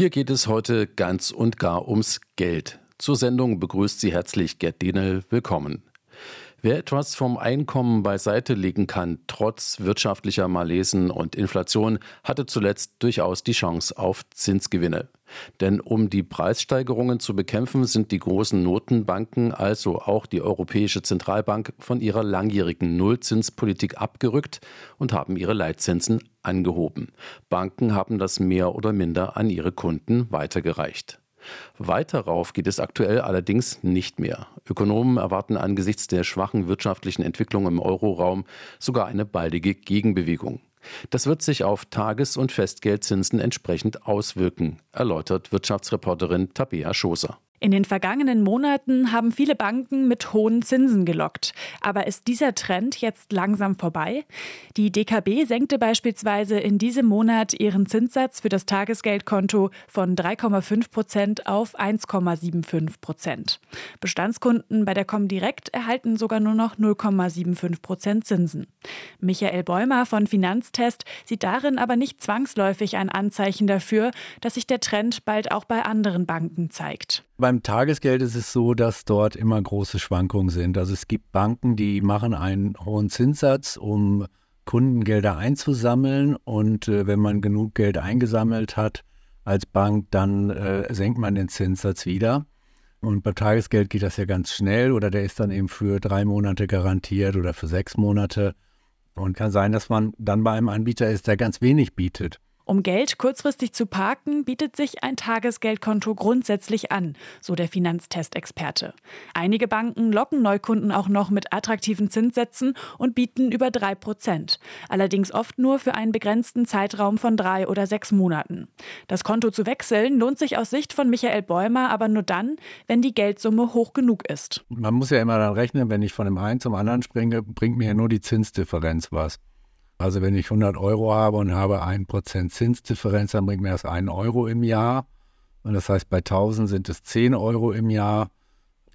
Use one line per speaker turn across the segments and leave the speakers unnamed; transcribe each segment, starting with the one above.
Hier geht es heute ganz und gar ums Geld. Zur Sendung begrüßt Sie herzlich Gerd Denel. Willkommen. Wer etwas vom Einkommen beiseite legen kann, trotz wirtschaftlicher Malesen und Inflation, hatte zuletzt durchaus die Chance auf Zinsgewinne. Denn um die Preissteigerungen zu bekämpfen, sind die großen Notenbanken, also auch die Europäische Zentralbank, von ihrer langjährigen Nullzinspolitik abgerückt und haben ihre Leitzinsen angehoben. Banken haben das mehr oder minder an ihre Kunden weitergereicht. Weiter rauf geht es aktuell allerdings nicht mehr. Ökonomen erwarten angesichts der schwachen wirtschaftlichen Entwicklung im Euroraum sogar eine baldige Gegenbewegung. Das wird sich auf Tages- und Festgeldzinsen entsprechend auswirken, erläutert Wirtschaftsreporterin Tabea Schoser.
In den vergangenen Monaten haben viele Banken mit hohen Zinsen gelockt. Aber ist dieser Trend jetzt langsam vorbei? Die DKB senkte beispielsweise in diesem Monat ihren Zinssatz für das Tagesgeldkonto von 3,5 Prozent auf 1,75 Prozent. Bestandskunden bei der Comdirect erhalten sogar nur noch 0,75 Prozent Zinsen. Michael Bäumer von Finanztest sieht darin aber nicht zwangsläufig ein Anzeichen dafür, dass sich der Trend bald auch bei anderen Banken zeigt.
Beim Tagesgeld ist es so, dass dort immer große Schwankungen sind. Also es gibt Banken, die machen einen hohen Zinssatz, um Kundengelder einzusammeln. Und äh, wenn man genug Geld eingesammelt hat als Bank, dann äh, senkt man den Zinssatz wieder. Und beim Tagesgeld geht das ja ganz schnell oder der ist dann eben für drei Monate garantiert oder für sechs Monate. Und kann sein, dass man dann bei einem Anbieter ist, der ganz wenig bietet.
Um Geld kurzfristig zu parken, bietet sich ein Tagesgeldkonto grundsätzlich an, so der Finanztestexperte. Einige Banken locken Neukunden auch noch mit attraktiven Zinssätzen und bieten über drei Prozent. Allerdings oft nur für einen begrenzten Zeitraum von drei oder sechs Monaten. Das Konto zu wechseln lohnt sich aus Sicht von Michael Bäumer aber nur dann, wenn die Geldsumme hoch genug ist.
Man muss ja immer dann rechnen, wenn ich von dem einen zum anderen springe, bringt mir ja nur die Zinsdifferenz was. Also wenn ich 100 Euro habe und habe 1% Zinsdifferenz, dann bringt mir das 1 Euro im Jahr. Und das heißt, bei 1000 sind es 10 Euro im Jahr.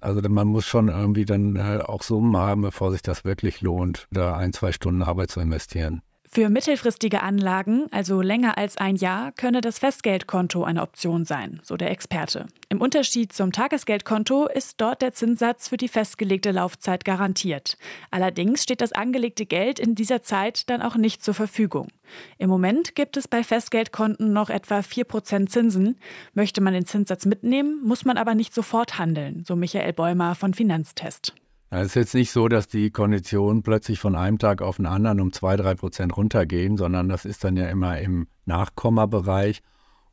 Also man muss schon irgendwie dann äh, auch Summen haben, bevor sich das wirklich lohnt, da ein, zwei Stunden Arbeit zu investieren.
Für mittelfristige Anlagen, also länger als ein Jahr, könne das Festgeldkonto eine Option sein, so der Experte. Im Unterschied zum Tagesgeldkonto ist dort der Zinssatz für die festgelegte Laufzeit garantiert. Allerdings steht das angelegte Geld in dieser Zeit dann auch nicht zur Verfügung. Im Moment gibt es bei Festgeldkonten noch etwa 4% Zinsen. Möchte man den Zinssatz mitnehmen, muss man aber nicht sofort handeln, so Michael Bäumer von Finanztest.
Es ist jetzt nicht so, dass die Konditionen plötzlich von einem Tag auf den anderen um zwei, drei Prozent runtergehen, sondern das ist dann ja immer im Nachkommabereich.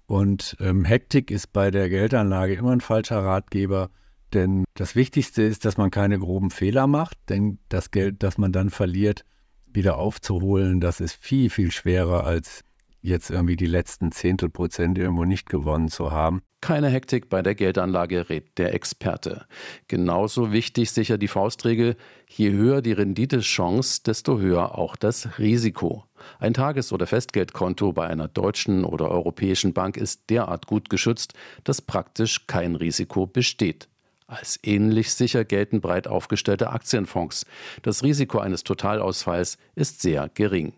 Und ähm, Hektik ist bei der Geldanlage immer ein falscher Ratgeber, denn das Wichtigste ist, dass man keine groben Fehler macht, denn das Geld, das man dann verliert, wieder aufzuholen, das ist viel, viel schwerer als jetzt irgendwie die letzten Zehntel Prozent irgendwo nicht gewonnen zu haben.
Keine Hektik bei der Geldanlage, rät der Experte. Genauso wichtig sicher die Faustregel, je höher die Renditechance, desto höher auch das Risiko. Ein Tages- oder Festgeldkonto bei einer deutschen oder europäischen Bank ist derart gut geschützt, dass praktisch kein Risiko besteht. Als ähnlich sicher gelten breit aufgestellte Aktienfonds. Das Risiko eines Totalausfalls ist sehr gering.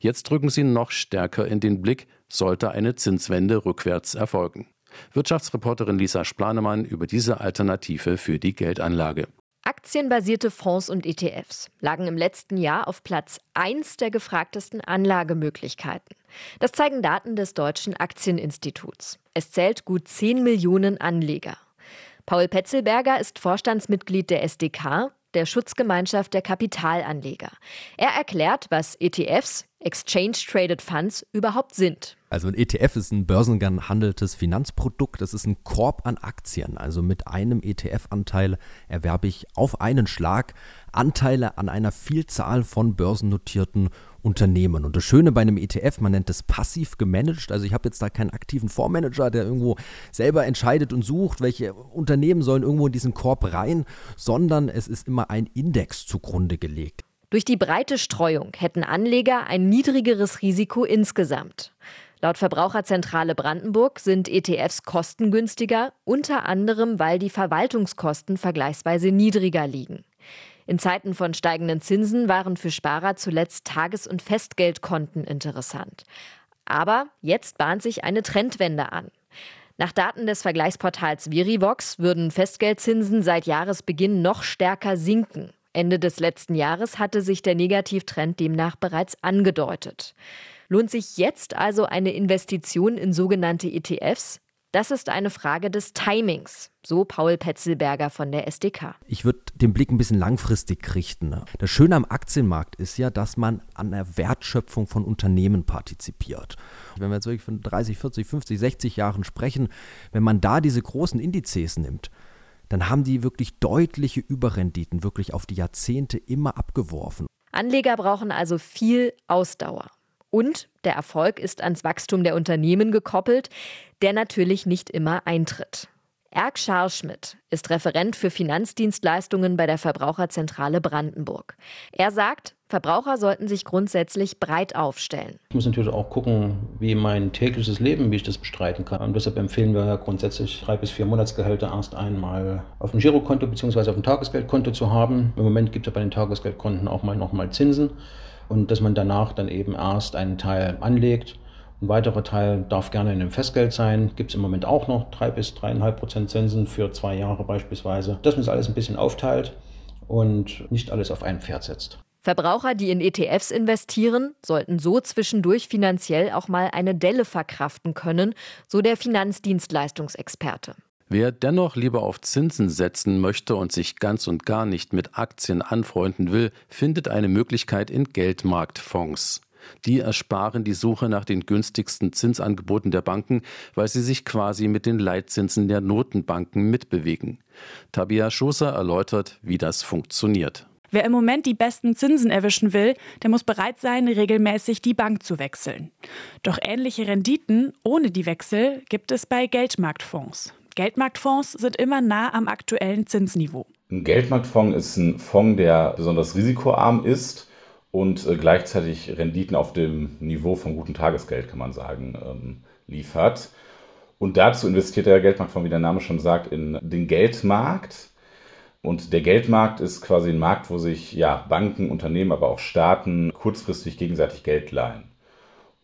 Jetzt drücken sie noch stärker in den Blick, sollte eine Zinswende rückwärts erfolgen. Wirtschaftsreporterin Lisa Splanemann über diese Alternative für die Geldanlage.
Aktienbasierte Fonds und ETFs lagen im letzten Jahr auf Platz 1 der gefragtesten Anlagemöglichkeiten. Das zeigen Daten des Deutschen Aktieninstituts. Es zählt gut 10 Millionen Anleger. Paul Petzelberger ist Vorstandsmitglied der SDK der Schutzgemeinschaft der Kapitalanleger. Er erklärt, was ETFs, Exchange Traded Funds, überhaupt sind.
Also ein ETF ist ein börsengehandeltes Finanzprodukt. Das ist ein Korb an Aktien. Also mit einem ETF-Anteil erwerbe ich auf einen Schlag Anteile an einer Vielzahl von börsennotierten Unternehmen. Und das Schöne bei einem ETF, man nennt es passiv gemanagt. Also ich habe jetzt da keinen aktiven Fondsmanager, der irgendwo selber entscheidet und sucht, welche Unternehmen sollen irgendwo in diesen Korb rein, sondern es ist immer ein Index zugrunde gelegt.
Durch die breite Streuung hätten Anleger ein niedrigeres Risiko insgesamt. Laut Verbraucherzentrale Brandenburg sind ETFs kostengünstiger, unter anderem weil die Verwaltungskosten vergleichsweise niedriger liegen. In Zeiten von steigenden Zinsen waren für Sparer zuletzt Tages- und Festgeldkonten interessant. Aber jetzt bahnt sich eine Trendwende an. Nach Daten des Vergleichsportals Verivox würden Festgeldzinsen seit Jahresbeginn noch stärker sinken. Ende des letzten Jahres hatte sich der Negativtrend demnach bereits angedeutet. Lohnt sich jetzt also eine Investition in sogenannte ETFs? Das ist eine Frage des Timings, so Paul Petzelberger von der SDK.
Ich würde den Blick ein bisschen langfristig richten. Das Schöne am Aktienmarkt ist ja, dass man an der Wertschöpfung von Unternehmen partizipiert. Wenn wir jetzt wirklich von 30, 40, 50, 60 Jahren sprechen, wenn man da diese großen Indizes nimmt, dann haben die wirklich deutliche Überrenditen wirklich auf die Jahrzehnte immer abgeworfen.
Anleger brauchen also viel Ausdauer. Und der Erfolg ist ans Wachstum der Unternehmen gekoppelt, der natürlich nicht immer eintritt. Erk Scharschmidt ist Referent für Finanzdienstleistungen bei der Verbraucherzentrale Brandenburg. Er sagt, Verbraucher sollten sich grundsätzlich breit aufstellen.
Ich muss natürlich auch gucken, wie mein tägliches Leben, wie ich das bestreiten kann. Und deshalb empfehlen wir grundsätzlich drei bis vier Monatsgehälter erst einmal auf dem Girokonto bzw. auf dem Tagesgeldkonto zu haben. Im Moment gibt es bei den Tagesgeldkonten auch mal nochmal Zinsen und dass man danach dann eben erst einen Teil anlegt. Ein weiterer Teil darf gerne in einem Festgeld sein. Gibt es im Moment auch noch drei bis dreieinhalb Prozent Zinsen für zwei Jahre beispielsweise. Dass man es alles ein bisschen aufteilt und nicht alles auf ein Pferd setzt.
Verbraucher, die in ETFs investieren, sollten so zwischendurch finanziell auch mal eine Delle verkraften können, so der Finanzdienstleistungsexperte.
Wer dennoch lieber auf Zinsen setzen möchte und sich ganz und gar nicht mit Aktien anfreunden will, findet eine Möglichkeit in Geldmarktfonds. Die ersparen die Suche nach den günstigsten Zinsangeboten der Banken, weil sie sich quasi mit den Leitzinsen der Notenbanken mitbewegen. Tabia Schoser erläutert, wie das funktioniert.
Wer im Moment die besten Zinsen erwischen will, der muss bereit sein, regelmäßig die Bank zu wechseln. Doch ähnliche Renditen ohne die Wechsel gibt es bei Geldmarktfonds. Geldmarktfonds sind immer nah am aktuellen Zinsniveau.
Ein Geldmarktfonds ist ein Fonds, der besonders risikoarm ist und äh, gleichzeitig Renditen auf dem Niveau von gutem Tagesgeld, kann man sagen, ähm, liefert. Und dazu investiert der Geldmarktfonds, wie der Name schon sagt, in den Geldmarkt. Und der Geldmarkt ist quasi ein Markt, wo sich ja, Banken, Unternehmen, aber auch Staaten kurzfristig gegenseitig Geld leihen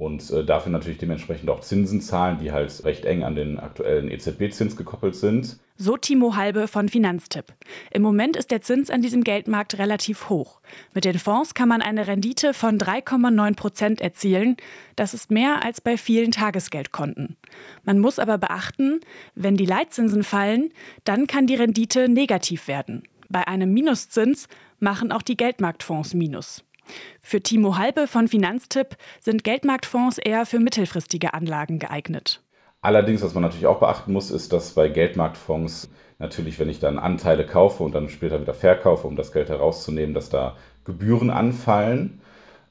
und äh, dafür natürlich dementsprechend auch Zinsen zahlen, die halt recht eng an den aktuellen EZB-Zins gekoppelt sind.
So Timo Halbe von Finanztipp. Im Moment ist der Zins an diesem Geldmarkt relativ hoch. Mit den Fonds kann man eine Rendite von 3,9 Prozent erzielen. Das ist mehr als bei vielen Tagesgeldkonten. Man muss aber beachten, wenn die Leitzinsen fallen, dann kann die Rendite negativ werden. Bei einem Minuszins machen auch die Geldmarktfonds Minus. Für Timo Halbe von Finanztipp sind Geldmarktfonds eher für mittelfristige Anlagen geeignet.
Allerdings, was man natürlich auch beachten muss, ist, dass bei Geldmarktfonds natürlich, wenn ich dann Anteile kaufe und dann später wieder verkaufe, um das Geld herauszunehmen, dass da Gebühren anfallen.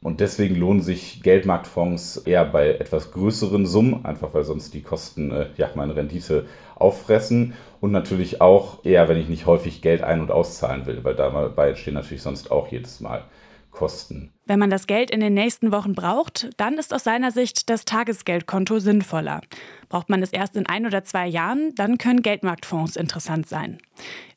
Und deswegen lohnen sich Geldmarktfonds eher bei etwas größeren Summen, einfach weil sonst die Kosten äh, ja meine Rendite auffressen. Und natürlich auch eher, wenn ich nicht häufig Geld ein- und auszahlen will, weil dabei entstehen natürlich sonst auch jedes Mal Kosten.
Wenn man das Geld in den nächsten Wochen braucht, dann ist aus seiner Sicht das Tagesgeldkonto sinnvoller. Braucht man es erst in ein oder zwei Jahren, dann können Geldmarktfonds interessant sein.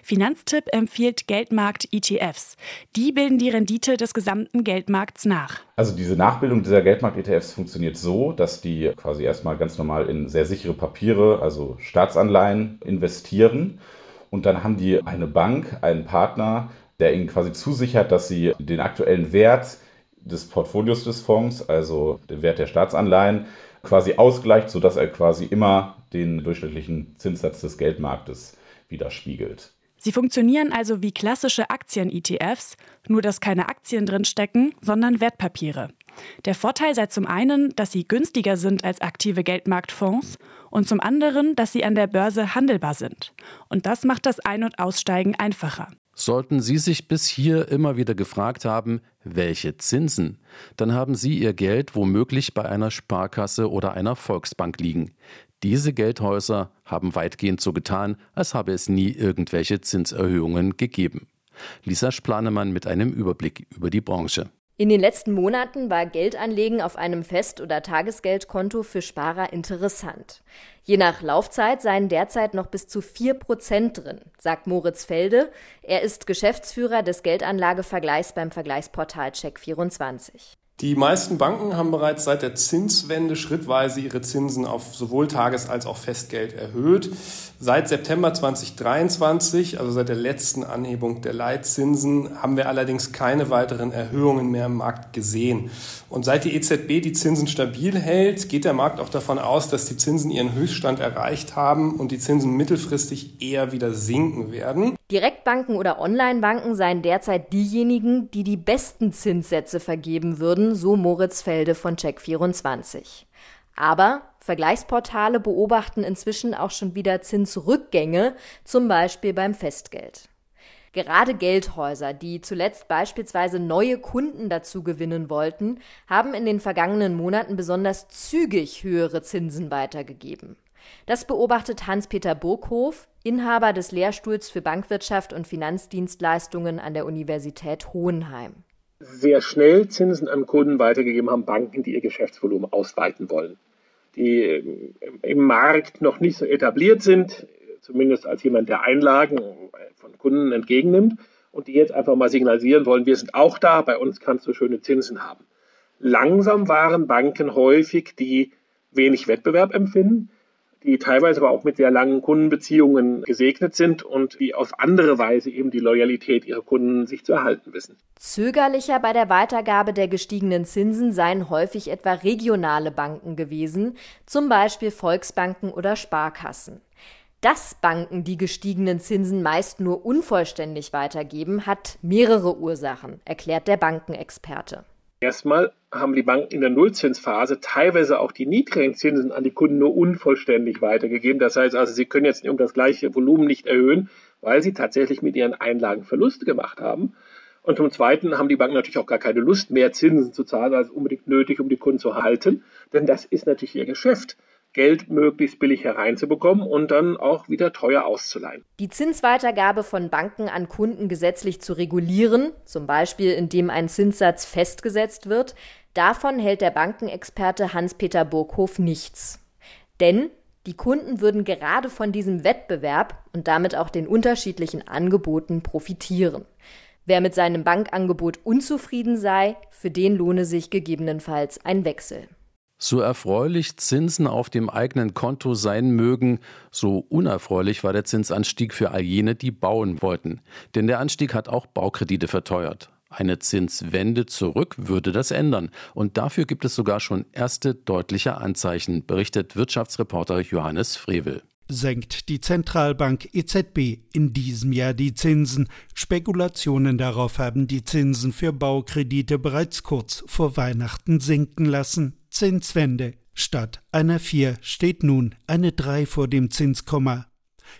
Finanztipp empfiehlt Geldmarkt-ETFs. Die bilden die Rendite des gesamten Geldmarkts nach.
Also diese Nachbildung dieser Geldmarkt-ETFs funktioniert so, dass die quasi erstmal ganz normal in sehr sichere Papiere, also Staatsanleihen, investieren. Und dann haben die eine Bank, einen Partner, der ihnen quasi zusichert, dass sie den aktuellen Wert des Portfolios des Fonds, also den Wert der Staatsanleihen, quasi ausgleicht, sodass er quasi immer den durchschnittlichen Zinssatz des Geldmarktes widerspiegelt.
Sie funktionieren also wie klassische Aktien-ETFs, nur dass keine Aktien drin stecken, sondern Wertpapiere. Der Vorteil sei zum einen, dass sie günstiger sind als aktive Geldmarktfonds und zum anderen, dass sie an der Börse handelbar sind. Und das macht das Ein- und Aussteigen einfacher.
Sollten Sie sich bis hier immer wieder gefragt haben, welche Zinsen, dann haben Sie Ihr Geld womöglich bei einer Sparkasse oder einer Volksbank liegen. Diese Geldhäuser haben weitgehend so getan, als habe es nie irgendwelche Zinserhöhungen gegeben. Lisa Splanemann mit einem Überblick über die Branche.
In den letzten Monaten war Geldanlegen auf einem Fest- oder Tagesgeldkonto für Sparer interessant. Je nach Laufzeit seien derzeit noch bis zu 4 Prozent drin, sagt Moritz Felde. Er ist Geschäftsführer des Geldanlagevergleichs beim Vergleichsportal Check24.
Die meisten Banken haben bereits seit der Zinswende schrittweise ihre Zinsen auf sowohl Tages- als auch Festgeld erhöht. Seit September 2023, also seit der letzten Anhebung der Leitzinsen, haben wir allerdings keine weiteren Erhöhungen mehr im Markt gesehen. Und seit die EZB die Zinsen stabil hält, geht der Markt auch davon aus, dass die Zinsen ihren Höchststand erreicht haben und die Zinsen mittelfristig eher wieder sinken werden.
Direktbanken oder Onlinebanken seien derzeit diejenigen, die die besten Zinssätze vergeben würden, so Moritz Felde von Check24. Aber Vergleichsportale beobachten inzwischen auch schon wieder Zinsrückgänge, zum Beispiel beim Festgeld. Gerade Geldhäuser, die zuletzt beispielsweise neue Kunden dazu gewinnen wollten, haben in den vergangenen Monaten besonders zügig höhere Zinsen weitergegeben. Das beobachtet Hans-Peter Burghof, Inhaber des Lehrstuhls für Bankwirtschaft und Finanzdienstleistungen an der Universität Hohenheim.
Sehr schnell Zinsen an Kunden weitergegeben haben Banken, die ihr Geschäftsvolumen ausweiten wollen, die ähm, im Markt noch nicht so etabliert sind, zumindest als jemand, der Einlagen von Kunden entgegennimmt und die jetzt einfach mal signalisieren wollen, wir sind auch da, bei uns kannst du schöne Zinsen haben. Langsam waren Banken häufig, die wenig Wettbewerb empfinden, die teilweise aber auch mit sehr langen Kundenbeziehungen gesegnet sind und die auf andere Weise eben die Loyalität ihrer Kunden sich zu erhalten wissen.
Zögerlicher bei der Weitergabe der gestiegenen Zinsen seien häufig etwa regionale Banken gewesen, zum Beispiel Volksbanken oder Sparkassen. Dass Banken die gestiegenen Zinsen meist nur unvollständig weitergeben, hat mehrere Ursachen, erklärt der Bankenexperte.
Erstmal haben die Banken in der Nullzinsphase teilweise auch die niedrigen Zinsen an die Kunden nur unvollständig weitergegeben. Das heißt also, sie können jetzt um das gleiche Volumen nicht erhöhen, weil sie tatsächlich mit ihren Einlagen Verluste gemacht haben. Und zum Zweiten haben die Banken natürlich auch gar keine Lust mehr, Zinsen zu zahlen, als unbedingt nötig, um die Kunden zu halten. Denn das ist natürlich ihr Geschäft. Geld möglichst billig hereinzubekommen und dann auch wieder teuer auszuleihen.
Die Zinsweitergabe von Banken an Kunden gesetzlich zu regulieren, zum Beispiel indem ein Zinssatz festgesetzt wird, davon hält der Bankenexperte Hans-Peter Burghof nichts. Denn die Kunden würden gerade von diesem Wettbewerb und damit auch den unterschiedlichen Angeboten profitieren. Wer mit seinem Bankangebot unzufrieden sei, für den lohne sich gegebenenfalls ein Wechsel.
So erfreulich Zinsen auf dem eigenen Konto sein mögen, so unerfreulich war der Zinsanstieg für all jene, die bauen wollten. Denn der Anstieg hat auch Baukredite verteuert. Eine Zinswende zurück würde das ändern. Und dafür gibt es sogar schon erste deutliche Anzeichen, berichtet Wirtschaftsreporter Johannes Frevel
senkt die Zentralbank EZB in diesem Jahr die Zinsen. Spekulationen darauf haben die Zinsen für Baukredite bereits kurz vor Weihnachten sinken lassen. Zinswende. Statt einer 4 steht nun eine 3 vor dem Zinskomma.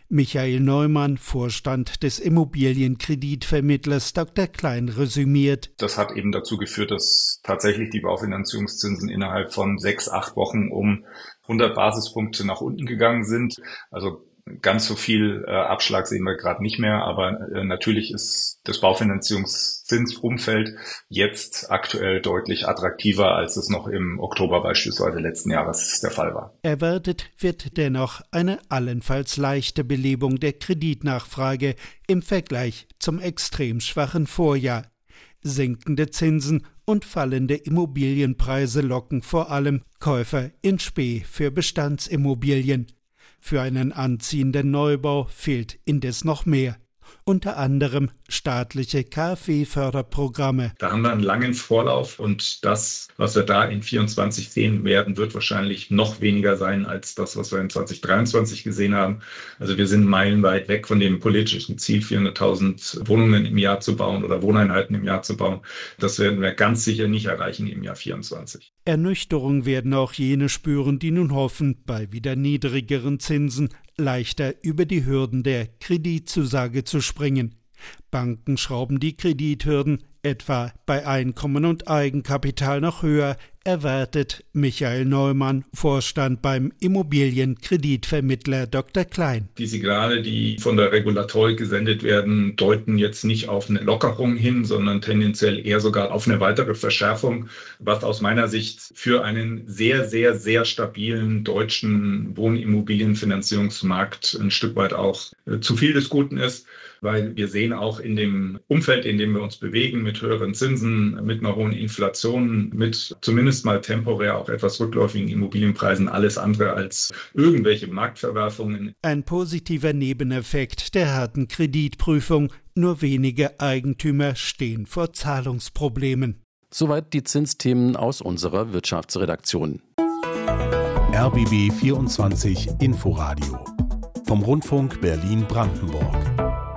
Michael Neumann, Vorstand des Immobilienkreditvermittlers Dr. Klein, resümiert.
Das hat eben dazu geführt, dass tatsächlich die Baufinanzierungszinsen innerhalb von sechs, acht Wochen um 100 Basispunkte nach unten gegangen sind. Also Ganz so viel äh, Abschlag sehen wir gerade nicht mehr, aber äh, natürlich ist das Baufinanzierungszinsumfeld jetzt aktuell deutlich attraktiver, als es noch im Oktober beispielsweise letzten Jahres der Fall war.
Erwartet wird dennoch eine allenfalls leichte Belebung der Kreditnachfrage im Vergleich zum extrem schwachen Vorjahr. Sinkende Zinsen und fallende Immobilienpreise locken vor allem Käufer in Spee für Bestandsimmobilien. Für einen anziehenden Neubau fehlt indes noch mehr unter anderem staatliche KfW-Förderprogramme.
Da haben wir einen langen Vorlauf und das, was wir da in 24 sehen werden, wird wahrscheinlich noch weniger sein als das, was wir in 2023 gesehen haben. Also wir sind meilenweit weg von dem politischen Ziel, 400.000 Wohnungen im Jahr zu bauen oder Wohneinheiten im Jahr zu bauen. Das werden wir ganz sicher nicht erreichen im Jahr 24.
Ernüchterung werden auch jene spüren, die nun hoffen, bei wieder niedrigeren Zinsen leichter über die Hürden der Kreditzusage zu springen. Banken schrauben die Kredithürden etwa bei Einkommen und Eigenkapital noch höher, erwartet Michael Neumann, Vorstand beim Immobilienkreditvermittler Dr. Klein.
Die Signale, die von der Regulatorik gesendet werden, deuten jetzt nicht auf eine Lockerung hin, sondern tendenziell eher sogar auf eine weitere Verschärfung, was aus meiner Sicht für einen sehr, sehr, sehr stabilen deutschen Wohnimmobilienfinanzierungsmarkt ein Stück weit auch äh, zu viel des Guten ist. Weil wir sehen auch in dem Umfeld, in dem wir uns bewegen, mit höheren Zinsen, mit einer hohen Inflation, mit zumindest mal temporär auch etwas rückläufigen Immobilienpreisen, alles andere als irgendwelche Marktverwerfungen.
Ein positiver Nebeneffekt der harten Kreditprüfung. Nur wenige Eigentümer stehen vor Zahlungsproblemen.
Soweit die Zinsthemen aus unserer Wirtschaftsredaktion.
RBB 24 Inforadio vom Rundfunk Berlin-Brandenburg.